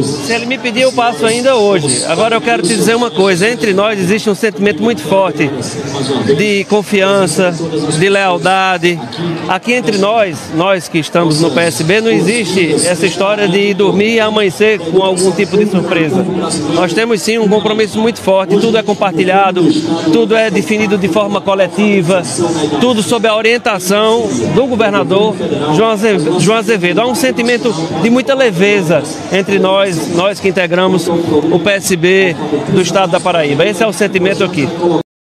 Se ele me pedir, eu passo ainda hoje. Agora eu quero te dizer uma coisa: entre nós existe um sentimento muito forte de confiança, de lealdade. Aqui entre nós, nós que estamos no PSB, não existe essa história de dormir e amanhecer com algum tipo de surpresa. Nós temos sim um compromisso muito forte, tudo é compartilhado, tudo é definido de forma coletiva, tudo sob a orientação do governador João Azevedo. Há um sentimento de muita leveza entre nós, nós que integramos o PSB do estado da Paraíba. Esse é o sentimento aqui.